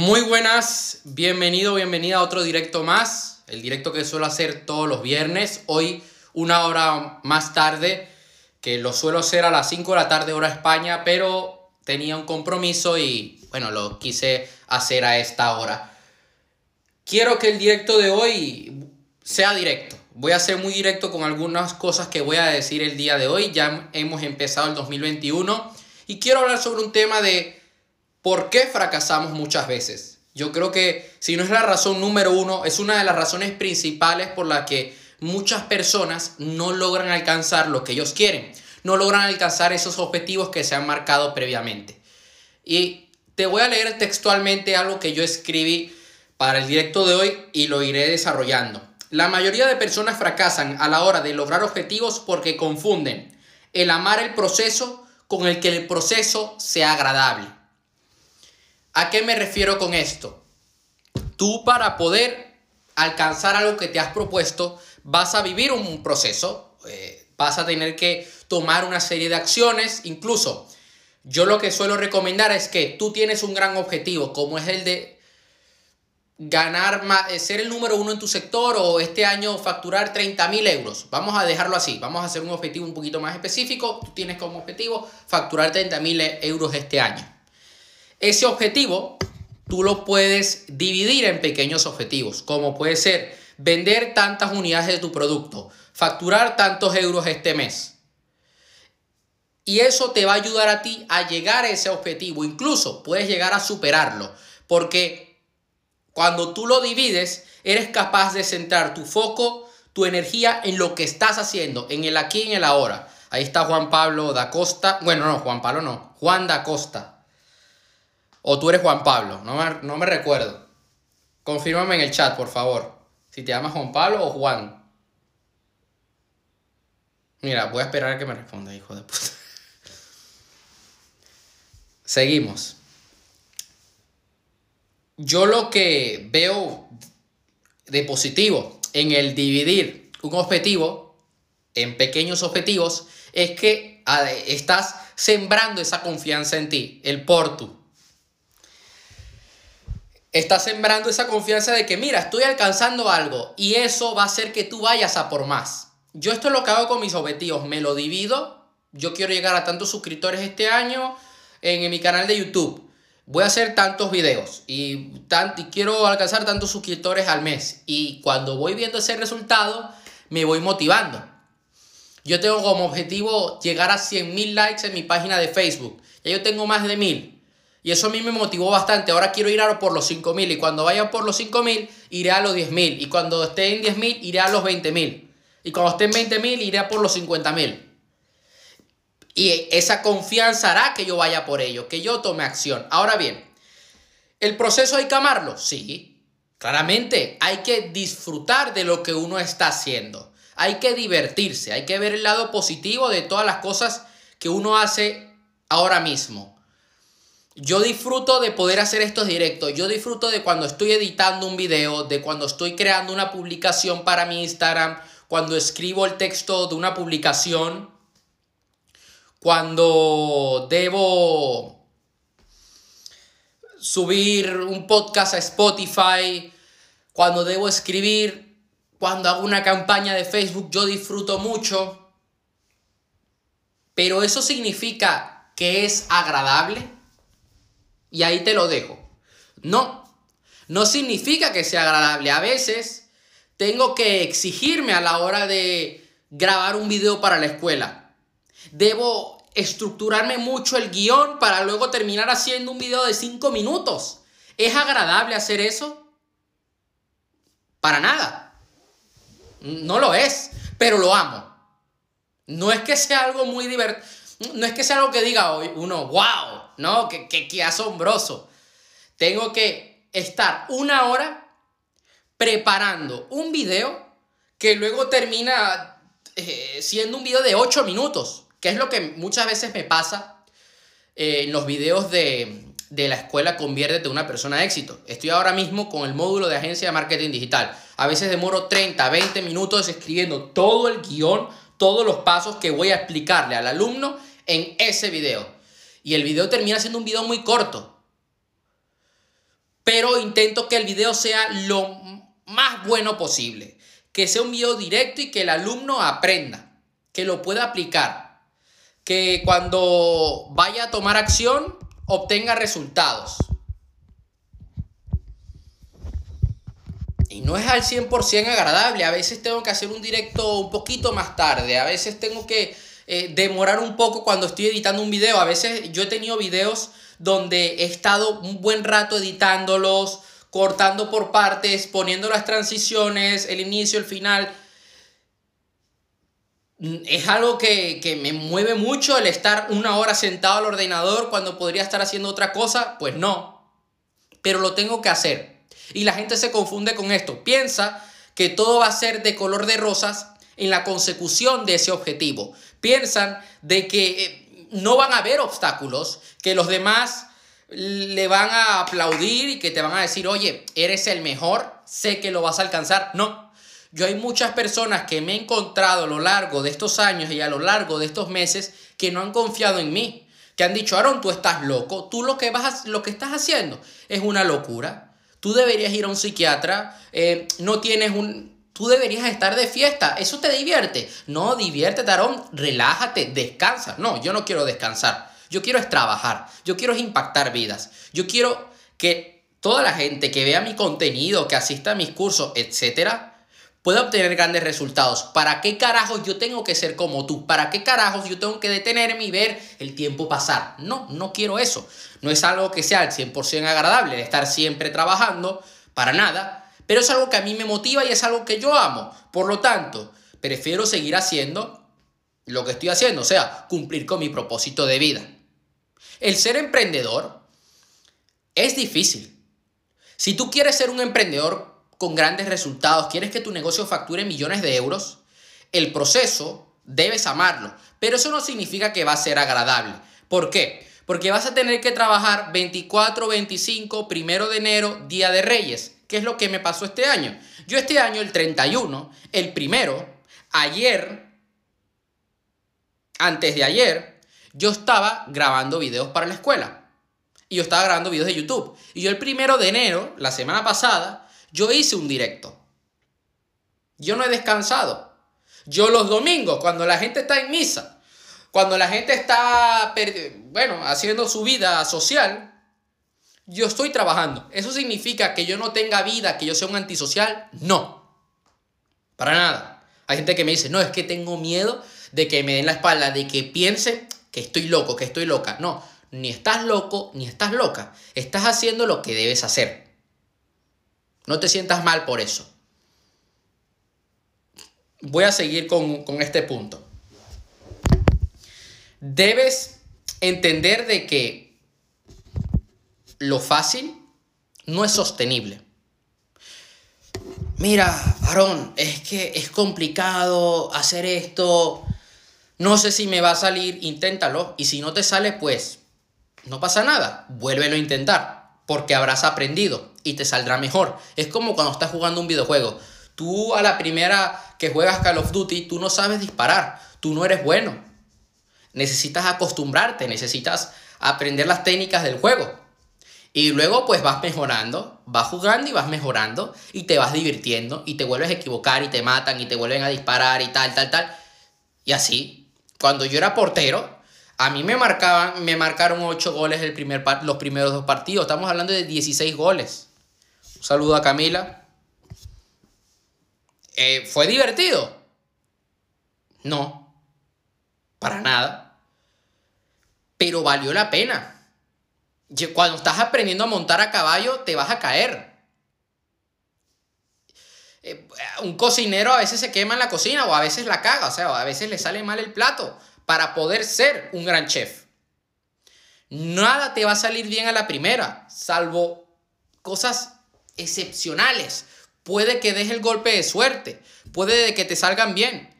Muy buenas, bienvenido, bienvenida a otro directo más, el directo que suelo hacer todos los viernes, hoy una hora más tarde, que lo suelo hacer a las 5 de la tarde hora España, pero tenía un compromiso y bueno, lo quise hacer a esta hora. Quiero que el directo de hoy sea directo. Voy a ser muy directo con algunas cosas que voy a decir el día de hoy. Ya hemos empezado el 2021 y quiero hablar sobre un tema de ¿Por qué fracasamos muchas veces? Yo creo que si no es la razón número uno, es una de las razones principales por las que muchas personas no logran alcanzar lo que ellos quieren, no logran alcanzar esos objetivos que se han marcado previamente. Y te voy a leer textualmente algo que yo escribí para el directo de hoy y lo iré desarrollando. La mayoría de personas fracasan a la hora de lograr objetivos porque confunden el amar el proceso con el que el proceso sea agradable. ¿A qué me refiero con esto? Tú para poder alcanzar algo que te has propuesto, vas a vivir un proceso, eh, vas a tener que tomar una serie de acciones, incluso yo lo que suelo recomendar es que tú tienes un gran objetivo, como es el de ganar, más, eh, ser el número uno en tu sector o este año facturar 30 mil euros. Vamos a dejarlo así, vamos a hacer un objetivo un poquito más específico. Tú tienes como objetivo facturar 30 mil euros este año. Ese objetivo tú lo puedes dividir en pequeños objetivos, como puede ser vender tantas unidades de tu producto, facturar tantos euros este mes. Y eso te va a ayudar a ti a llegar a ese objetivo. Incluso puedes llegar a superarlo. Porque cuando tú lo divides, eres capaz de centrar tu foco, tu energía en lo que estás haciendo, en el aquí y en el ahora. Ahí está Juan Pablo da Costa. Bueno, no, Juan Pablo no. Juan da Costa. O tú eres Juan Pablo, no me, no me recuerdo. Confírmame en el chat, por favor. Si te llamas Juan Pablo o Juan. Mira, voy a esperar a que me responda, hijo de puta. Seguimos. Yo lo que veo de positivo en el dividir un objetivo en pequeños objetivos es que estás sembrando esa confianza en ti, el por tú estás sembrando esa confianza de que, mira, estoy alcanzando algo y eso va a hacer que tú vayas a por más. Yo esto es lo que hago con mis objetivos, me lo divido. Yo quiero llegar a tantos suscriptores este año en, mi canal de YouTube. Voy a hacer tantos videos y, y quiero alcanzar tantos suscriptores al mes. Y cuando voy viendo ese resultado, me voy motivando. Yo tengo como objetivo llegar a 100.000 likes en mi página de Facebook. Ya yo tengo más de 1000. Y eso a mí me motivó bastante. Ahora quiero ir a por los 5.000 y cuando vaya por los 5.000 iré a los 10.000 y cuando esté en 10.000 iré a los 20.000 y cuando esté en 20.000 iré a por los 50.000. Y esa confianza hará que yo vaya por ello, que yo tome acción. Ahora bien, ¿el proceso hay que amarlo? Sí, claramente. Hay que disfrutar de lo que uno está haciendo. Hay que divertirse, hay que ver el lado positivo de todas las cosas que uno hace ahora mismo. Yo disfruto de poder hacer estos directos. Yo disfruto de cuando estoy editando un video, de cuando estoy creando una publicación para mi Instagram, cuando escribo el texto de una publicación, cuando debo subir un podcast a Spotify, cuando debo escribir, cuando hago una campaña de Facebook, yo disfruto mucho. Pero eso significa que es agradable. Y ahí te lo dejo. No, no significa que sea agradable. A veces tengo que exigirme a la hora de grabar un video para la escuela. Debo estructurarme mucho el guion para luego terminar haciendo un video de 5 minutos. ¿Es agradable hacer eso? Para nada. No lo es, pero lo amo. No es que sea algo muy divertido no es que sea algo que diga hoy uno, wow, no, que, que, asombroso. Tengo que estar una hora preparando un video que luego termina eh, siendo un video de 8 minutos, que es lo que muchas veces me pasa eh, en los videos de, de la escuela Conviértete una persona de éxito. Estoy ahora mismo con el módulo de agencia de marketing digital. A veces demoro 30, 20 minutos escribiendo todo el guion, todos los pasos que voy a explicarle al alumno en ese video. Y el video termina siendo un video muy corto. pero intento que el video sea lo más bueno posible, que sea un video directo y que el alumno aprenda, que lo pueda aplicar, que cuando vaya a tomar acción obtenga resultados. Y no es al 100% agradable, a veces tengo que hacer un directo un poquito más tarde, a veces tengo que eh, demorar un poco cuando estoy editando un video, a veces yo he tenido videos donde he estado un buen rato editándolos, cortando por partes, poniendo las transiciones, el inicio, el final. Es algo que, que, me mueve mucho el estar una hora sentado al ordenador cuando podría estar haciendo otra cosa. Pues no, pero lo tengo que hacer. Y la gente se confunde con esto. Piensa que todo va a ser de color de rosas en la consecución de ese objetivo. Piensan de que eh, no van a haber obstáculos, que los demás le van a aplaudir y que te van a decir, oye, eres el mejor, sé que lo vas a alcanzar. No, yo hay muchas personas que me he encontrado a lo largo de estos años y a lo largo de estos meses que no han confiado en mí, que han dicho, Aaron, tú estás loco, tú lo que, vas lo que estás haciendo es una locura. Tú deberías ir a un psiquiatra, eh, no tienes un... Tú deberías estar de fiesta, eso te divierte. No, diviértete, Aaron, relájate, descansa. No, yo no quiero descansar. Yo quiero es trabajar, yo quiero es impactar vidas. Yo quiero que toda la gente que vea mi contenido, que asista a mis cursos, etcétera, pueda obtener grandes resultados. ¿Para qué carajos yo tengo que ser como tú? ¿Para qué carajos yo tengo que detenerme y ver el tiempo pasar? No, no quiero eso. No es algo que sea al 100% agradable estar siempre trabajando, para nada, pero es algo que a mí me motiva y es algo que yo amo. Por lo tanto, prefiero seguir haciendo lo que estoy haciendo, o sea, cumplir con mi propósito de vida. El ser emprendedor es difícil. Si tú quieres ser un emprendedor con grandes resultados, quieres que tu negocio facture millones de euros, el proceso debes amarlo. Pero eso no significa que va a ser agradable. ¿Por qué? Porque vas a tener que trabajar 24, 25, primero de enero, Día de Reyes. ¿Qué es lo que me pasó este año? Yo este año, el 31, el primero, ayer, antes de ayer, yo estaba grabando videos para la escuela. Y yo estaba grabando videos de YouTube. Y yo el primero de enero, la semana pasada, yo hice un directo. Yo no he descansado. Yo los domingos, cuando la gente está en misa, cuando la gente está, bueno, haciendo su vida social, yo estoy trabajando. ¿Eso significa que yo no tenga vida, que yo sea un antisocial? No. Para nada. Hay gente que me dice, no, es que tengo miedo de que me den la espalda, de que piense que estoy loco, que estoy loca. No, ni estás loco, ni estás loca. Estás haciendo lo que debes hacer. No te sientas mal por eso. Voy a seguir con, este punto. Debes entender de que lo fácil no es sostenible. Mira, Aarón, es que es complicado hacer esto. No sé si me va a salir, inténtalo. Y si no te sale, pues no pasa nada. Vuélvelo a intentar. Porque habrás aprendido y te saldrá mejor. Es como cuando estás jugando un videojuego. Tú a la primera que juegas Call of Duty, tú no sabes disparar, tú no eres bueno. Necesitas acostumbrarte, necesitas aprender las técnicas del juego. Y luego pues vas mejorando, vas jugando y vas mejorando y te vas divirtiendo y te vuelves a equivocar y te matan y te vuelven a disparar y tal, tal, tal. Y así, cuando yo era portero, a mí me marcaban, me marcaron 8 goles el primer, los primeros dos partidos. Estamos hablando de 16 goles. Un saludo a Camila. Eh, ¿Fue divertido? No, para nada. Pero valió la pena. Cuando estás aprendiendo a montar a caballo, te vas a caer. Eh, un cocinero a veces se quema en la cocina o a veces la caga, o sea, a veces le sale mal el plato para poder ser un gran chef. Nada te va a salir bien a la primera, salvo cosas excepcionales. Puede que des el golpe de suerte, puede que te salgan bien,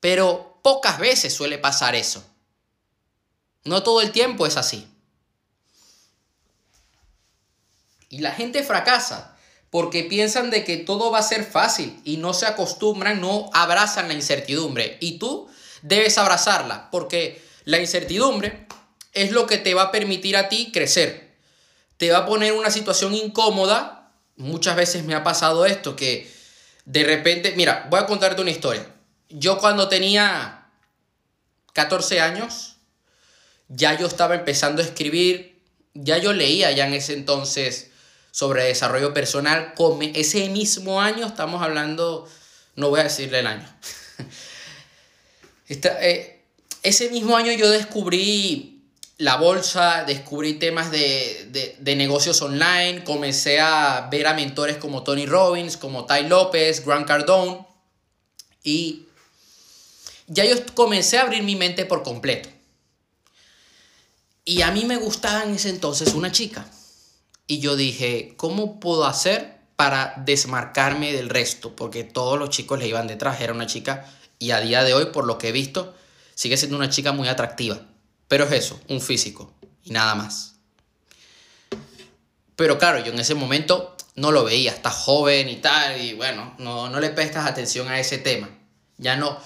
pero pocas veces suele pasar eso. No todo el tiempo es así. Y la gente fracasa porque piensan de que todo va a ser fácil y no se acostumbran, no abrazan la incertidumbre. Y tú debes abrazarla porque la incertidumbre es lo que te va a permitir a ti crecer te va a poner una situación incómoda. Muchas veces me ha pasado esto, que de repente, mira, voy a contarte una historia. Yo cuando tenía 14 años, ya yo estaba empezando a escribir, ya yo leía ya en ese entonces sobre desarrollo personal. Ese mismo año, estamos hablando, no voy a decirle el año. Eh, ese mismo año yo descubrí la bolsa, descubrí temas de, de, negocios online, comencé a ver a mentores como Tony Robbins, como Ty López, Grant Cardone, y ya yo comencé a abrir mi mente por completo. Y a mí me gustaba en ese entonces una chica. Y yo dije, ¿cómo puedo hacer para desmarcarme del resto? Porque todos los chicos le iban detrás. Era una chica y a día de hoy, por lo que he visto, sigue siendo una chica muy atractiva. Pero es eso, un físico y nada más. Pero claro, yo en ese momento no lo veía, está joven y tal, y bueno, no, no le prestas atención a ese tema. Ya no,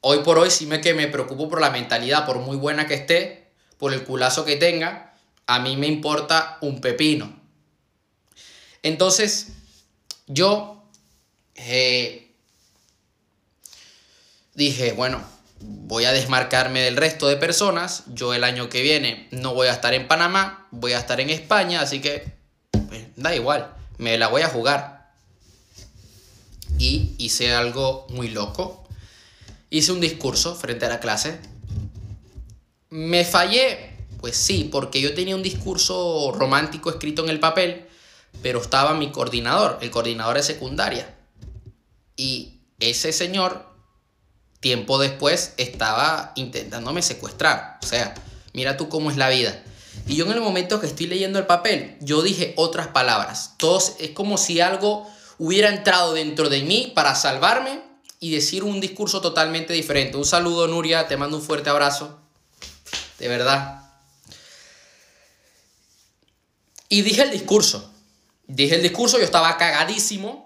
hoy por hoy sí me que me preocupo por la mentalidad, por muy buena que esté, por el culazo que tenga, a mí me importa un pepino. Entonces, yo eh, dije, bueno, voy a desmarcarme del resto de personas. Yo el año que viene no voy a estar en Panamá, voy a estar en España, así que pues, da igual, me la voy a jugar. Y hice algo muy loco. Hice un discurso frente a la clase. Me fallé, pues sí, porque yo tenía un discurso romántico escrito en el papel, pero estaba mi coordinador, el coordinador de secundaria. Y ese señor tiempo después estaba intentándome secuestrar. O sea, mira tú cómo es la vida. Y yo en el momento que estoy leyendo el papel, yo dije otras palabras. Todos, es como si algo hubiera entrado dentro de mí para salvarme y decir un discurso totalmente diferente. Un saludo, Nuria, te mando un fuerte abrazo. De verdad. Y dije el discurso. Dije el discurso, yo estaba cagadísimo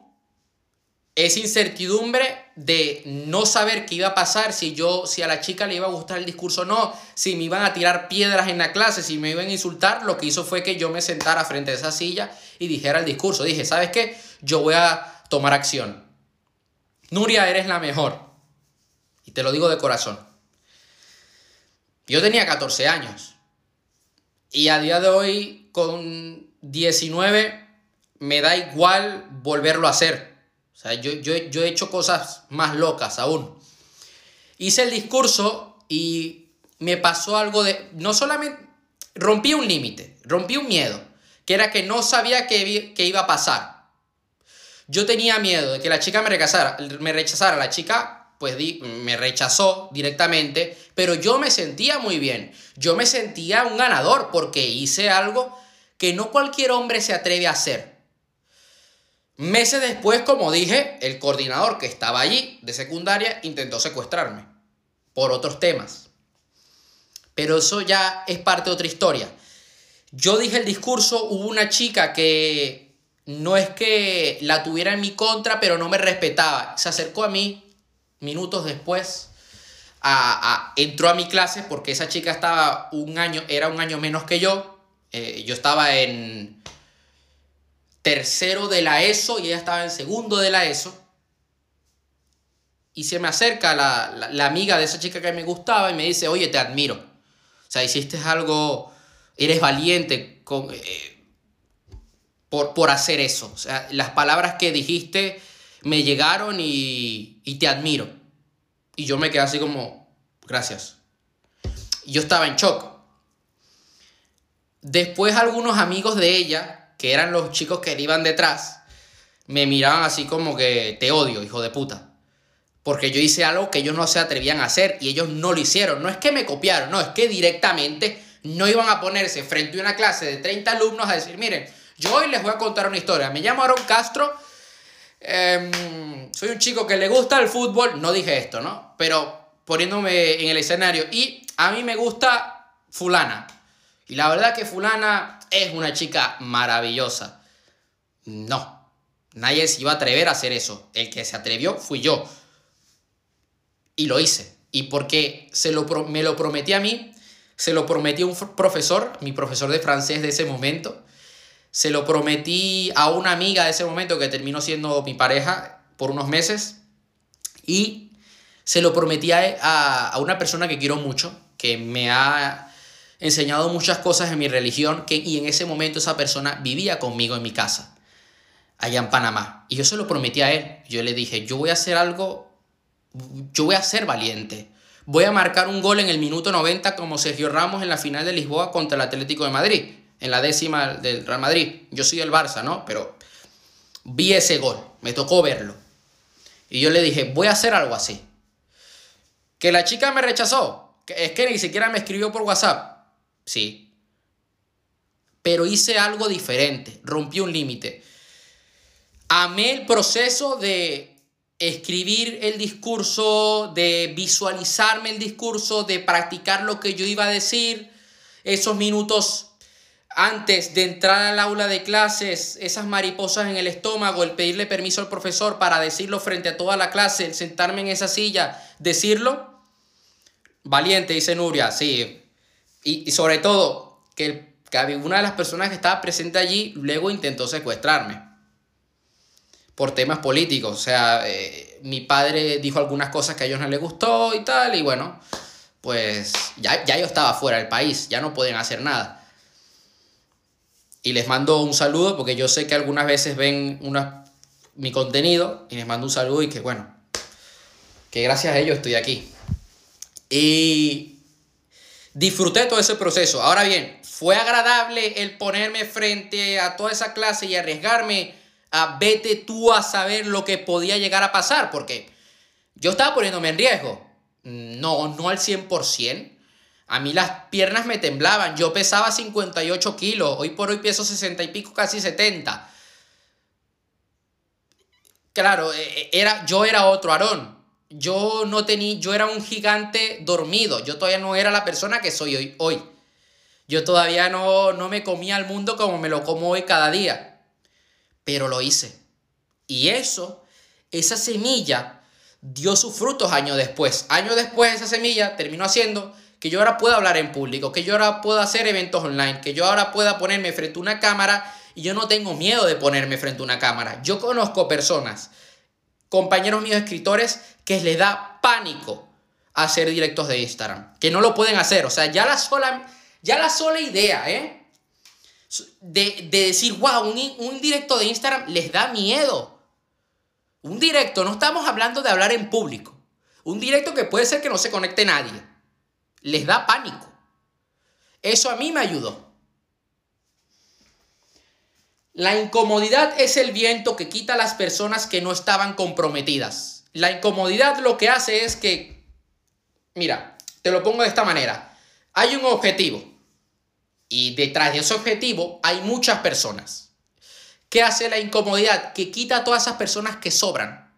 esa incertidumbre de no saber qué iba a pasar, si yo, si a la chica le iba a gustar el discurso o no, si me iban a tirar piedras en la clase, si me iban a insultar, lo que hizo fue que yo me sentara frente a esa silla y dijera el discurso. Dije, ¿sabes qué? Yo voy a tomar acción. Nuria, eres la mejor. Y te lo digo de corazón. Yo tenía 14 años. Y a día de hoy, con 19, me da igual volverlo a hacer. O sea, yo, yo, he hecho cosas más locas aún. Hice el discurso y me pasó algo de... No solamente... Rompí un límite, rompí un miedo, que era que no sabía qué, iba a pasar. Yo tenía miedo de que la chica me rechazara. Me rechazara. La chica, pues me rechazó directamente, pero yo me sentía muy bien. Yo me sentía un ganador porque hice algo que no cualquier hombre se atreve a hacer. Meses después, como dije, el coordinador que estaba allí de secundaria intentó secuestrarme por otros temas. Pero eso ya es parte de otra historia. Yo dije el discurso, hubo una chica que no es que la tuviera en mi contra, pero no me respetaba. Se acercó a mí minutos después, entró a mi clase porque esa chica estaba un año, era un año menos que yo. Eh, yo estaba en tercero de la ESO y ella estaba en segundo de la ESO. Y se me acerca la, amiga de esa chica que me gustaba y me dice, oye, te admiro. O sea, hiciste algo, eres valiente con, eh, por, por hacer eso. O sea, las palabras que dijiste me llegaron y, y te admiro. Y yo me quedé así como, gracias. Yo estaba en shock. Después algunos amigos de ella que eran los chicos que iban detrás, me miraban así como que te odio, hijo de puta. Porque yo hice algo que ellos no se atrevían a hacer y ellos no lo hicieron. No es que me copiaron, no, es que directamente no iban a ponerse frente a una clase de 30 alumnos a decir, miren, yo hoy les voy a contar una historia. Me llamo Aaron Castro, em, soy un chico que le gusta el fútbol, no dije esto, ¿no? Pero poniéndome en el escenario y a mí me gusta fulana. Y la verdad que fulana es una chica maravillosa. No, nadie se iba a atrever a hacer eso. El que se atrevió fui yo. Y lo hice. Y porque se lo, me lo prometí a mí, se lo prometió un profesor, mi profesor de francés de ese momento. se lo prometí a una amiga de ese momento que terminó siendo mi pareja por unos meses y se lo prometí a, a una persona que quiero mucho, que me ha enseñado muchas cosas en mi religión que, y en ese momento esa persona vivía conmigo en mi casa, allá en Panamá. Y yo se lo prometí a él. Yo le dije, yo voy a hacer algo, yo voy a ser valiente. Voy a marcar un gol en el minuto 90 como Sergio Ramos en la final de Lisboa contra el Atlético de Madrid, en la décima del Real Madrid. Yo soy del Barça, ¿no? Pero vi ese gol, me tocó verlo. Y yo le dije, voy a hacer algo así. Que la chica me rechazó. Es que ni siquiera me escribió por WhatsApp sí. Pero hice algo diferente, rompí un límite. Amé el proceso de escribir el discurso, de visualizarme el discurso, de practicar lo que yo iba a decir, esos minutos antes de entrar al aula de clases, esas mariposas en el estómago, el pedirle permiso al profesor para decirlo frente a toda la clase, el sentarme en esa silla, decirlo. Valiente, dice Nuria, sí, y, sobre todo, que, una de las personas que estaba presente allí luego intentó secuestrarme por temas políticos. O sea, eh, mi padre dijo algunas cosas que a ellos no les gustó y tal, y bueno, pues ya, ya yo estaba fuera del país, ya no podían hacer nada. Y les mando un saludo porque yo sé que algunas veces ven una, mi contenido y les mando un saludo y que bueno, que gracias a ellos estoy aquí. Y Disfruté todo ese proceso. Ahora bien, fue agradable el ponerme frente a toda esa clase y arriesgarme a vete tú a saber lo que podía llegar a pasar, porque yo estaba poniéndome en riesgo. No, no al 100%. A mí las piernas me temblaban. Yo pesaba 58 kilos. Hoy por hoy peso 60 y pico, casi 70. Claro, e, e, era, yo era otro Aarón yo no tenía, yo era un gigante dormido, yo todavía no era la persona que soy hoy. hoy. Yo todavía no, no me comía al mundo como me lo como hoy cada día, pero lo hice. Y eso, esa semilla, dio sus frutos años después. Años después esa semilla terminó haciendo que yo ahora pueda hablar en público, que yo ahora pueda hacer eventos online, que yo ahora pueda ponerme frente a una cámara y yo no tengo miedo de ponerme frente a una cámara. Yo conozco personas compañeros míos escritores que les da pánico hacer directos de Instagram, que no lo pueden hacer, o sea, ya la sola, ya la sola idea, ¿eh? De, decir, wow, un, un directo de Instagram les da miedo. Un directo, no estamos hablando de hablar en público. Un directo que puede ser que no se conecte nadie. Les da pánico. Eso a mí me ayudó. La incomodidad es el viento que quita a las personas que no estaban comprometidas. La incomodidad lo que hace es que, mira, te lo pongo de esta manera. Hay un objetivo y detrás de ese objetivo hay muchas personas. ¿Qué hace la incomodidad? Que quita a todas esas personas que sobran,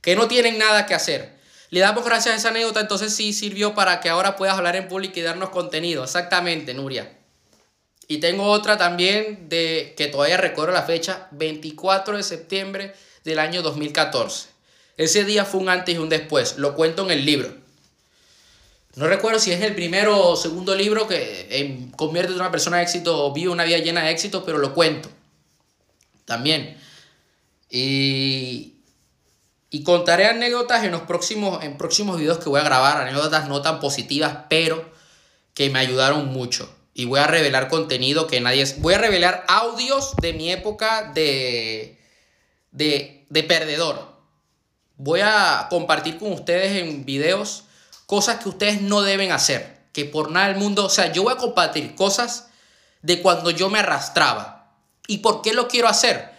que no tienen nada que hacer. Le damos gracias a esa anécdota, entonces sí sirvió para que ahora puedas hablar en público y darnos contenido. Exactamente, Nuria. Y tengo otra también de que todavía recuerdo la fecha, 24 de septiembre del año 2014. Ese día fue un antes y un después, lo cuento en el libro. No recuerdo si es el primero o segundo libro que en, convierte en una persona de éxito o vive una vida llena de éxito, pero lo cuento. También. Y, y contaré anécdotas en los próximos, en próximos videos que voy a grabar, anécdotas no tan positivas, pero que me ayudaron mucho y voy a revelar contenido que nadie... Voy a revelar audios de mi época de, de, de perdedor. Voy a compartir con ustedes en videos cosas que ustedes no deben hacer. Que por nada del mundo... O sea, yo voy a compartir cosas de cuando yo me arrastraba. ¿Y por qué lo quiero hacer?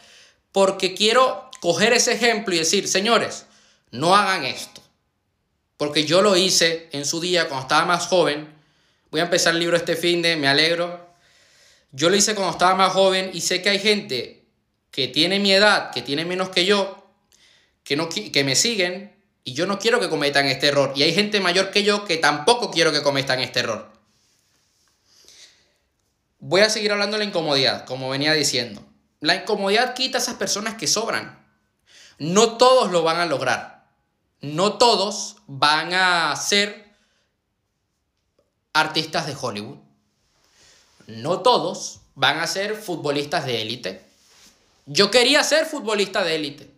Porque quiero coger ese ejemplo y decir, señores, no hagan esto. Porque yo lo hice en su día cuando estaba más joven Voy a empezar el libro este fin de, me alegro. Yo lo hice cuando estaba más joven y sé que hay gente que tiene mi edad, que tiene menos que yo, que, no, que me siguen y yo no quiero que cometan este error. Y hay gente mayor que yo que tampoco quiero que cometan este error. Voy a seguir hablando de la incomodidad, como venía diciendo. La incomodidad quita a esas personas que sobran. No todos lo van a lograr. No todos van a ser artistas de Hollywood. No todos van a ser futbolistas de élite. Yo quería ser futbolista de élite.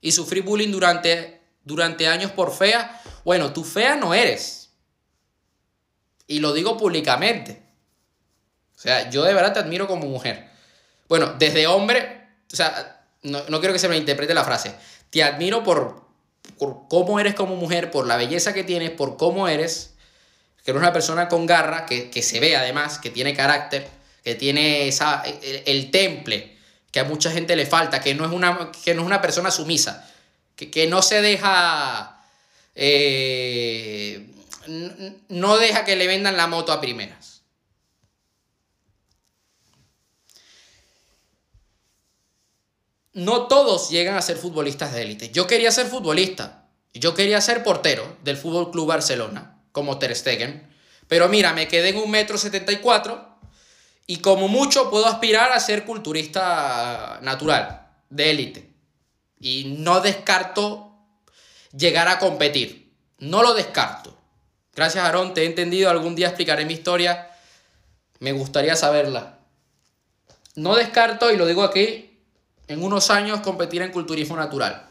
Y sufrí bullying durante, durante años por fea. Bueno, tú fea no eres. Y lo digo públicamente. O sea, yo de verdad te admiro como mujer. Bueno, desde hombre, o sea, no, quiero que se me interprete la frase. Te admiro por, por cómo eres como mujer, por la belleza que tienes, por cómo eres, que eres una persona con garra, que, que se ve además, que tiene carácter, que tiene esa, el, temple que a mucha gente le falta, que no es una, que no es una persona sumisa, que, que no se deja... Eh, no deja que le vendan la moto a primeras. no todos llegan a ser futbolistas de élite. Yo quería ser futbolista. Yo quería ser portero del Fútbol Club Barcelona, como Ter Stegen. Pero mira, me quedé en un metro setenta y cuatro y como mucho puedo aspirar a ser culturista natural, de élite. Y no descarto llegar a competir. No lo descarto. Gracias, Aarón, te he entendido. Algún día explicaré mi historia. Me gustaría saberla. No descarto, y lo digo aquí, en unos años competir en culturismo natural.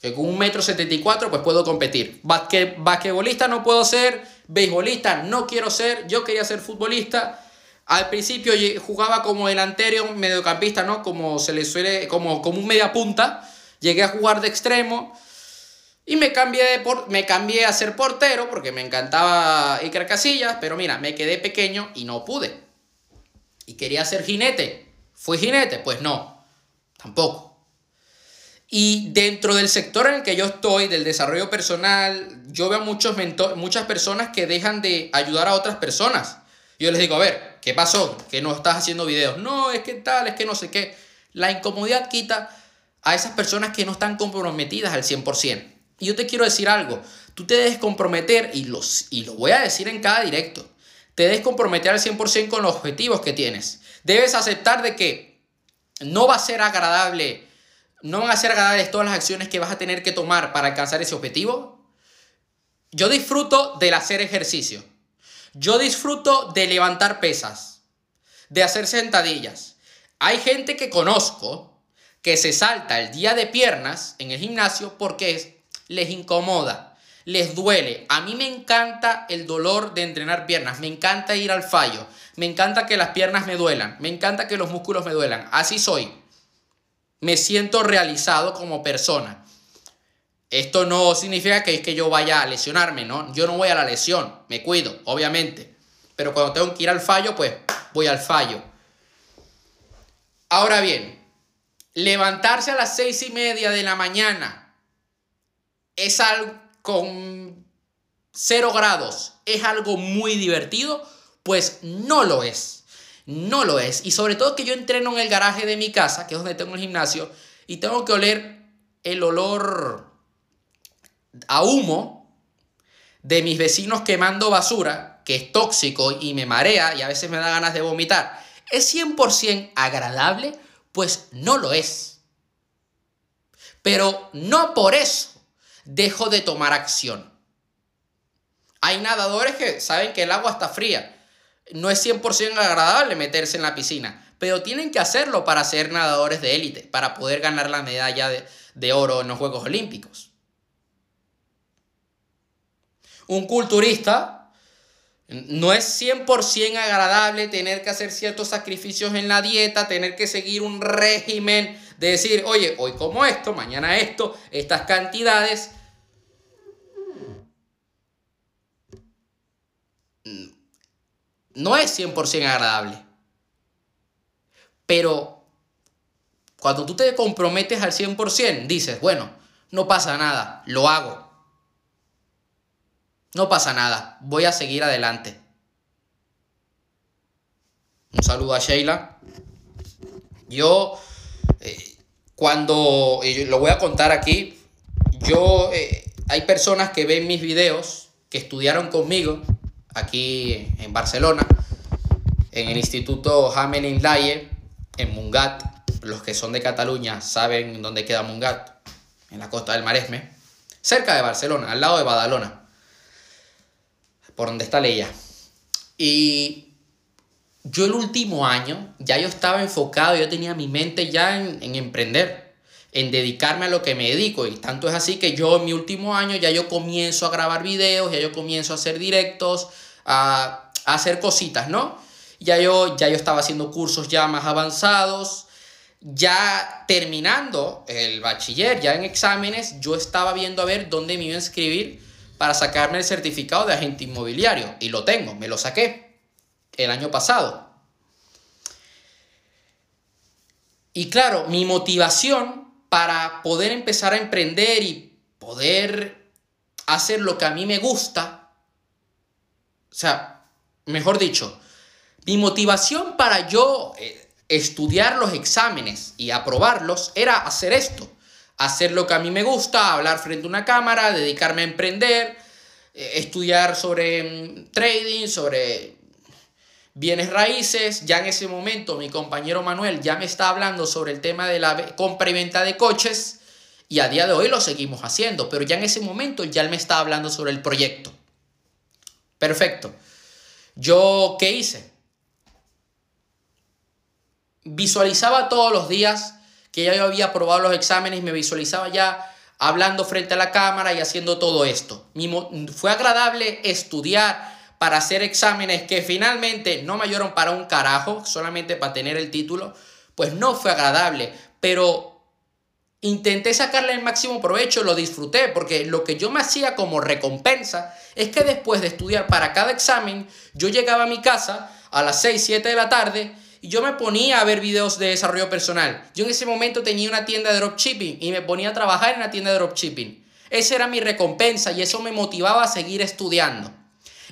Con un metro setenta y cuatro pues puedo competir. Basque, basquetbolista no puedo ser, beisbolista no quiero ser, yo quería ser futbolista. Al principio jugaba como delantero, mediocampista, ¿no? Como se le suele, como, como un media punta. Llegué a jugar de extremo. Y me cambié, de por, me cambié a ser portero porque me encantaba Iker Casillas, pero mira, me quedé pequeño y no pude. Y quería ser jinete. ¿Fui jinete? Pues no. Tampoco. Y dentro del sector en el que yo estoy, del desarrollo personal, yo veo muchos muchas personas que dejan de ayudar a otras personas. Yo les digo, a ver, ¿qué pasó? Que no estás haciendo videos. No, es que tal, es que no sé qué. La incomodidad quita a esas personas que no están comprometidas al 100%. Y yo te quiero decir algo. Tú te debes comprometer, y, los, y lo voy a decir en cada directo, te debes comprometer al 100% con los objetivos que tienes. Debes aceptar de que no va a ser agradable, no van a ser agradables todas las acciones que vas a tener que tomar para alcanzar ese objetivo. Yo disfruto del hacer ejercicio. Yo disfruto de levantar pesas, de hacer sentadillas. Hay gente que conozco que se salta el día de piernas en el gimnasio porque les incomoda, les duele. A mí me encanta el dolor de entrenar piernas, me encanta ir al fallo, me encanta que las piernas me duelan, me encanta que los músculos me duelan. Así soy. Me siento realizado como persona. Esto no significa que es que yo vaya a lesionarme, ¿no? Yo no voy a la lesión, me cuido, obviamente. Pero cuando tengo que ir al fallo, pues voy al fallo. Ahora bien, levantarse a las seis y media de la mañana es algo con cero grados, es algo muy divertido pues no lo es. No lo es. Y sobre todo que yo entreno en el garaje de mi casa, que es donde tengo el gimnasio, y tengo que oler el olor a humo de mis vecinos quemando basura, que es tóxico y me marea y a veces me da ganas de vomitar. ¿Es 100% agradable? Pues no lo es. Pero no por eso dejo de tomar acción. Hay nadadores que saben que el agua está fría no es 100% agradable meterse en la piscina, pero tienen que hacerlo para ser nadadores de élite, para poder ganar la medalla de, oro en los Juegos Olímpicos. Un culturista no es 100% agradable tener que hacer ciertos sacrificios en la dieta, tener que seguir un régimen de decir, oye, hoy como esto, mañana esto, estas cantidades. no es 100% agradable. Pero cuando tú te comprometes al 100%, dices, bueno, no pasa nada, lo hago. No pasa nada, voy a seguir adelante. Un saludo a Sheila. Yo, eh, cuando, lo voy a contar aquí, yo, eh, hay personas que ven mis videos, que estudiaron conmigo, aquí en Barcelona, en el Instituto Hamelin Laie, en Mungat. Los que son de Cataluña saben dónde queda Mungat, en la costa del Maresme, cerca de Barcelona, al lado de Badalona, por donde está Leia. Y yo el último año ya yo estaba enfocado, yo tenía mi mente ya en, en, emprender, en dedicarme a lo que me dedico. Y tanto es así que yo en mi último año ya yo comienzo a grabar videos, ya yo comienzo a hacer directos, a, a hacer cositas, ¿no? Ya yo, ya yo estaba haciendo cursos ya más avanzados. Ya terminando el bachiller, ya en exámenes, yo estaba viendo a ver dónde me iba a inscribir para sacarme el certificado de agente inmobiliario. Y lo tengo, me lo saqué el año pasado. Y claro, mi motivación para poder empezar a emprender y poder hacer lo que a mí me gusta, o sea, mejor dicho, mi motivación para yo eh, estudiar los exámenes y aprobarlos era hacer esto hacer lo que a mí me gusta, hablar frente a una cámara, dedicarme a emprender, eh, estudiar sobre mm, trading, sobre bienes raíces. Ya en ese momento mi compañero Manuel ya me está hablando sobre el tema de la compra y venta de coches y a día de hoy lo seguimos haciendo, pero ya en ese momento ya él me está hablando sobre el proyecto. Perfecto. Yo, ¿qué hice? Visualizaba todos los días que ya yo había probado los exámenes y me visualizaba ya hablando frente a la cámara y haciendo todo esto. fue agradable estudiar para hacer exámenes que finalmente no me ayudaron para un carajo, solamente para tener el título, pues no fue agradable, pero intenté sacarle el máximo provecho, lo disfruté, porque lo que yo me hacía como recompensa es que después de estudiar para cada examen, yo llegaba a mi casa a las 6, 7 de la tarde y yo me ponía a ver videos de desarrollo personal. Yo en ese momento tenía una tienda de dropshipping y me ponía a trabajar en la tienda de dropshipping. Esa era mi recompensa y eso me motivaba a seguir estudiando.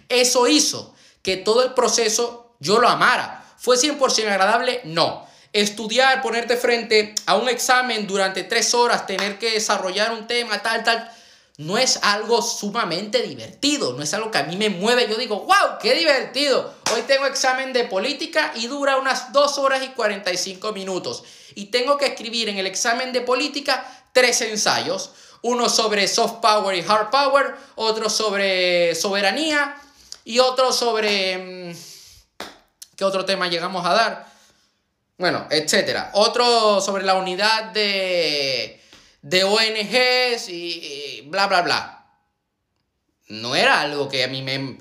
Eso hizo que todo el proceso yo lo amara. ¿Fue 100% agradable? No. Estudiar, ponerte frente a un examen durante tres horas, tener que desarrollar un tema, tal, tal, no es algo sumamente divertido, no es algo que a mí me mueve. Yo digo, wow, qué divertido. Hoy tengo examen de política y dura unas 2 horas y 45 minutos. Y tengo que escribir en el examen de política tres ensayos. Uno sobre soft power y hard power, otro sobre soberanía y otro sobre... Mm, ¿Qué otro tema llegamos a dar? Bueno, etcétera. Otro sobre la unidad de de ONGs y, bla, bla, bla. No era algo que a mí me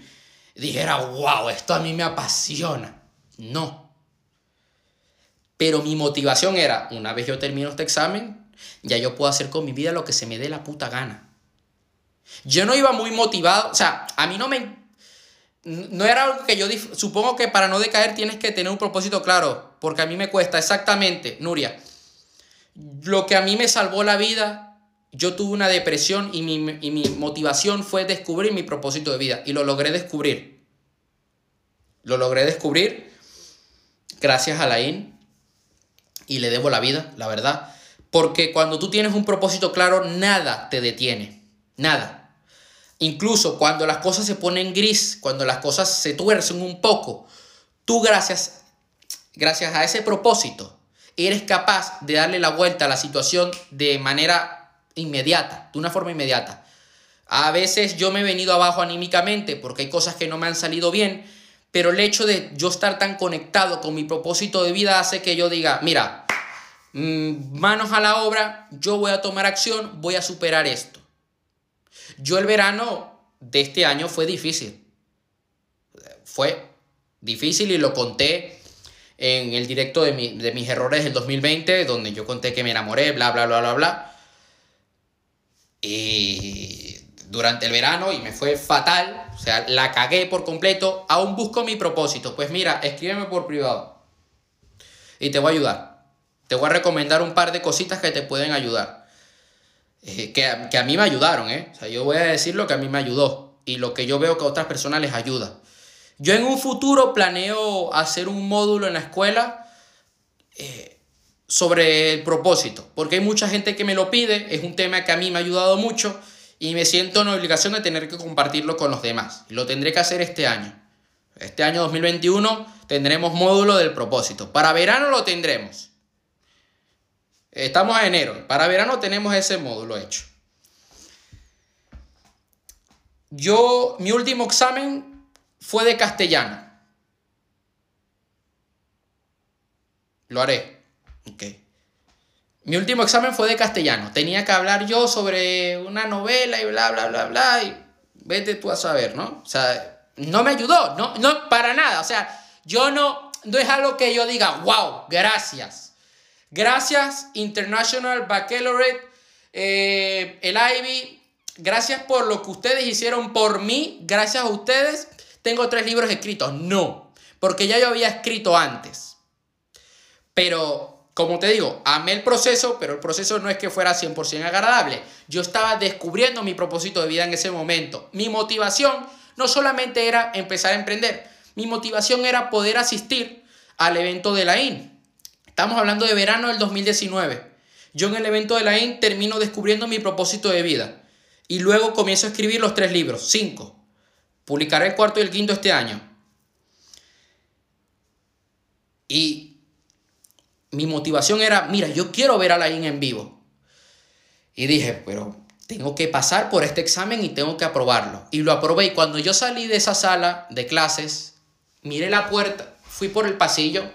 dijera, wow, esto a mí me apasiona. No. Pero mi motivación era, una vez yo termino este examen, ya yo puedo hacer con mi vida lo que se me dé la puta gana. Yo no iba muy motivado, o sea, a mí no me... No era algo que yo... Supongo que para no decaer tienes que tener un propósito claro, porque a mí me cuesta exactamente, Nuria, lo que a mí me salvó la vida, yo tuve una depresión y mi, motivación fue descubrir mi propósito de vida y lo logré descubrir. Lo logré descubrir gracias a la IN y le debo la vida, la verdad. Porque cuando tú tienes un propósito claro, nada te detiene. Nada. Incluso cuando las cosas se ponen gris, cuando las cosas se tuercen un poco, tú gracias, gracias a ese propósito, eres capaz de darle la vuelta a la situación de manera inmediata, de una forma inmediata. A veces yo me he venido abajo anímicamente porque hay cosas que no me han salido bien, pero el hecho de yo estar tan conectado con mi propósito de vida hace que yo diga, mira, mm, manos a la obra, yo voy a tomar acción, voy a superar esto. Yo el verano de este año fue difícil. Fue difícil y lo conté en el directo de, mis errores del 2020, donde yo conté que me enamoré, bla, bla, bla, bla, bla. Y durante el verano y me fue fatal, o sea, la cagué por completo, aún busco mi propósito. Pues mira, escríbeme por privado y te voy a ayudar. Te voy a recomendar un par de cositas que te pueden ayudar. Eh, que, que, a mí me ayudaron, ¿eh? O sea, yo voy a decir lo que a mí me ayudó y lo que yo veo que a otras personas les ayuda. Yo en un futuro planeo hacer un módulo en la escuela eh, sobre el propósito, porque hay mucha gente que me lo pide, es un tema que a mí me ha ayudado mucho y me siento en obligación de tener que compartirlo con los demás. Lo tendré que hacer este año. Este año 2021 tendremos módulo del propósito. Para verano lo tendremos. Estamos a enero. Para verano tenemos ese módulo hecho. Yo, mi último examen fue de castellano. lo haré. Ok. Mi último examen fue de castellano. Tenía que hablar yo sobre una novela y bla, bla, bla, bla. Y vete tú a saber, ¿no? O sea, no me ayudó, no, no, para nada. O sea, yo no, no es algo que yo diga, wow, gracias. Gracias, International Baccalaureate, eh, el Ivy. Gracias por lo que ustedes hicieron por mí. Gracias a ustedes tengo tres libros escritos. No, porque ya yo había escrito antes. Pero, como te digo, amé el proceso, pero el proceso no es que fuera 100% agradable. Yo estaba descubriendo mi propósito de vida en ese momento. Mi motivación no solamente era empezar a emprender, mi motivación era poder asistir al evento de la IN. Estamos hablando de verano del 2019. Yo en el evento de la IN termino descubriendo mi propósito de vida. Y luego comienzo a escribir los tres libros, cinco. Publicaré el cuarto y el quinto este año. Y mi motivación era, mira, yo quiero ver a la IN en vivo. Y dije, pero tengo que pasar por este examen y tengo que aprobarlo. Y lo aprobé. Y cuando yo salí de esa sala de clases, miré la puerta, fui por el pasillo,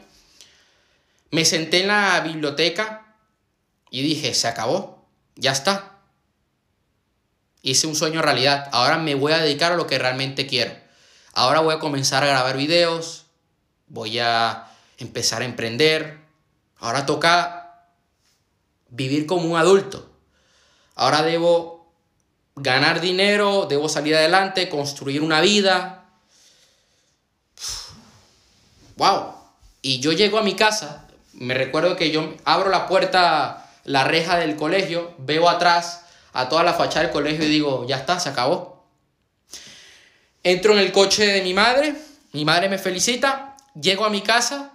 me senté en la biblioteca y dije, se acabó, ya está. Hice un sueño realidad, ahora me voy a dedicar a lo que realmente quiero. Ahora voy a comenzar a grabar videos, voy a empezar a emprender. Ahora toca vivir como un adulto. Ahora debo ganar dinero, debo salir adelante, construir una vida, wow. Y yo llego a mi casa, me recuerdo que yo abro la puerta, la reja del colegio, veo atrás a toda la fachada del colegio y digo, ya está, se acabó. Entro en el coche de mi madre, mi madre me felicita, llego a mi casa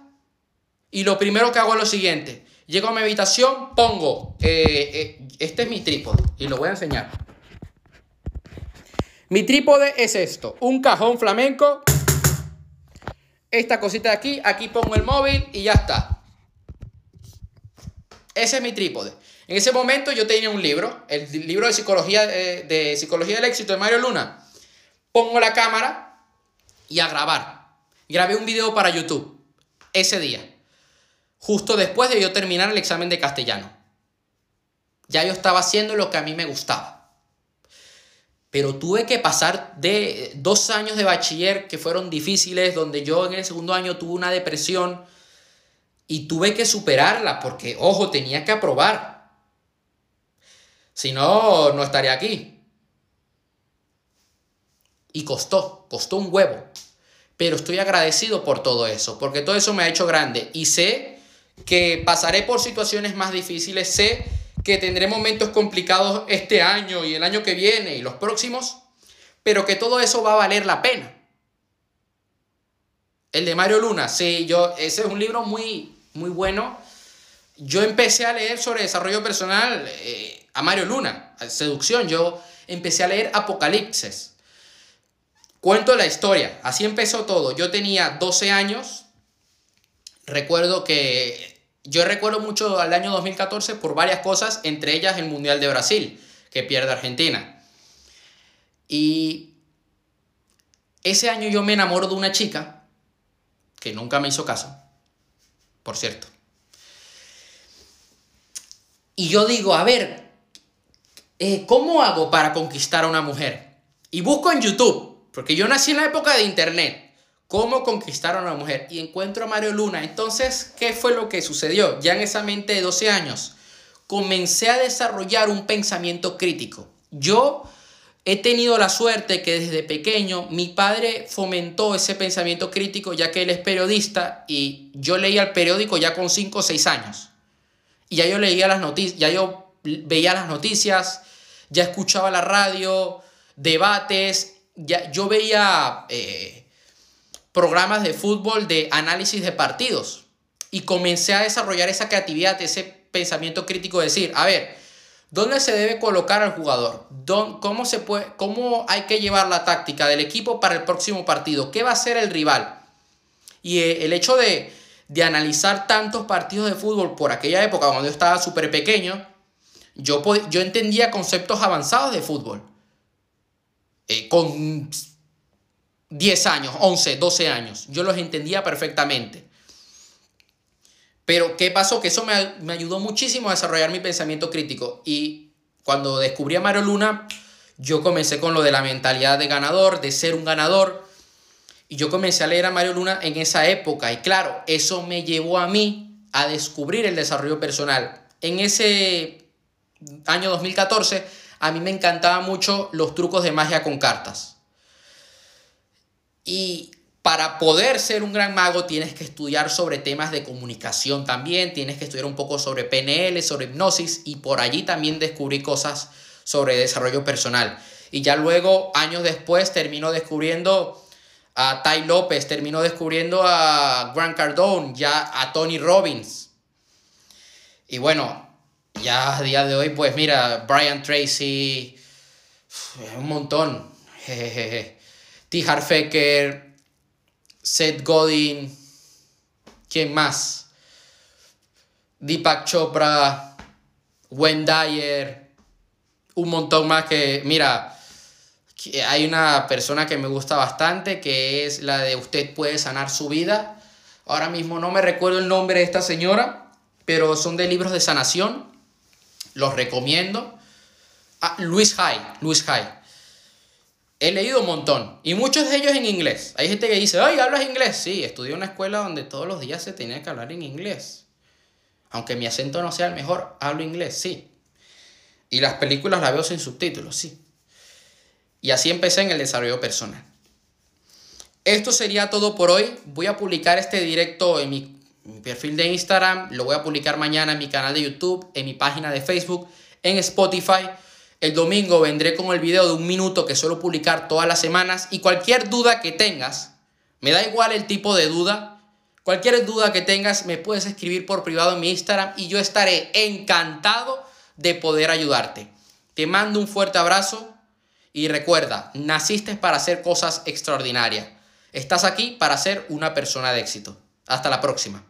y lo primero que hago es lo siguiente. Llego a mi habitación, pongo, eh, eh, este es mi trípode y lo voy a enseñar. Mi trípode es esto, un cajón flamenco esta cosita de aquí, aquí pongo el móvil y ya está. Ese es mi trípode. En ese momento yo tenía un libro, el libro de psicología, eh, de psicología del éxito de Mario Luna. Pongo la cámara y a grabar. Grabé un video para YouTube ese día, justo después de yo terminar el examen de castellano. Ya yo estaba haciendo lo que a mí me gustaba pero tuve que pasar de dos años de bachiller que fueron difíciles, donde yo en el segundo año tuve una depresión y tuve que superarla porque, ojo, tenía que aprobar. Si no, no estaría aquí. Y costó, costó un huevo. Pero estoy agradecido por todo eso, porque todo eso me ha hecho grande y sé que pasaré por situaciones más difíciles, sé que tendré momentos complicados este año y el año que viene y los próximos, pero que todo eso va a valer la pena. El de Mario Luna, sí, yo, ese es un libro muy, muy bueno. Yo empecé a leer sobre desarrollo personal eh, a Mario Luna, seducción. Yo empecé a leer Apocalipsis. Cuento la historia, así empezó todo. Yo tenía 12 años. Recuerdo que yo recuerdo mucho al año 2014 por varias cosas, entre ellas el Mundial de Brasil, que pierde Argentina. Y ese año yo me enamoro de una chica que nunca me hizo caso, por cierto. Y yo digo, a ver, eh, ¿cómo hago para conquistar a una mujer? Y busco en YouTube, porque yo nací en la época de Internet. ¿Cómo conquistar a una mujer? Y encuentro a Mario Luna. Entonces, ¿qué fue lo que sucedió? Ya en esa mente de 12 años, comencé a desarrollar un pensamiento crítico. Yo he tenido la suerte que desde pequeño mi padre fomentó ese pensamiento crítico, ya que él es periodista y yo leía el periódico ya con 5 o 6 años. Y ya yo leía las noticias, ya yo veía las noticias, ya escuchaba la radio, debates, ya yo veía... Eh, programas de fútbol de análisis de partidos. Y comencé a desarrollar esa creatividad, ese pensamiento crítico de decir, a ver, ¿dónde se debe colocar al jugador? ¿Cómo, se puede, ¿Cómo hay que llevar la táctica del equipo para el próximo partido? ¿Qué va a hacer el rival? Y eh, el hecho de, de analizar tantos partidos de fútbol por aquella época, cuando yo estaba súper pequeño, yo, yo entendía conceptos avanzados de fútbol. Eh, con 10 años, 11, 12 años. Yo los entendía perfectamente. Pero ¿qué pasó? Que eso me, me ayudó muchísimo a desarrollar mi pensamiento crítico. Y cuando descubrí a Mario Luna, yo comencé con lo de la mentalidad de ganador, de ser un ganador. Y yo comencé a leer a Mario Luna en esa época. Y claro, eso me llevó a mí a descubrir el desarrollo personal. En ese año 2014, a mí me encantaban mucho los trucos de magia con cartas. Y para poder ser un gran mago tienes que estudiar sobre temas de comunicación también, tienes que estudiar un poco sobre PNL, sobre hipnosis y por allí también descubrí cosas sobre desarrollo personal. Y ya luego, años después, termino descubriendo a Ty López, termino descubriendo a Grant Cardone, ya a Tony Robbins. Y bueno, ya a día de hoy, pues mira, Brian Tracy, un montón. T. Harfecker, Seth Godin, ¿quién más? Deepak Chopra, Wayne Dyer, un montón más que, mira, hay una persona que me gusta bastante, que es la de Usted puede sanar su vida. Ahora mismo no me recuerdo el nombre de esta señora, pero son de libros de sanación. Los recomiendo. Ah, Luis Hay, Luis Hay. He leído un montón y muchos de ellos en inglés. Hay gente que dice, ay, ¿hablas inglés? Sí, estudié en una escuela donde todos los días se tenía que hablar en inglés. Aunque mi acento no sea el mejor, hablo inglés, sí. Y las películas las veo sin subtítulos, sí. Y así empecé en el desarrollo personal. Esto sería todo por hoy. Voy a publicar este directo en mi, mi perfil de Instagram, lo voy a publicar mañana en mi canal de YouTube, en mi página de Facebook, en Spotify. El domingo vendré con el video de un minuto que suelo publicar todas las semanas y cualquier duda que tengas, me da igual el tipo de duda, cualquier duda que tengas me puedes escribir por privado en mi Instagram y yo estaré encantado de poder ayudarte. Te mando un fuerte abrazo y recuerda, naciste para hacer cosas extraordinarias. Estás aquí para ser una persona de éxito. Hasta la próxima.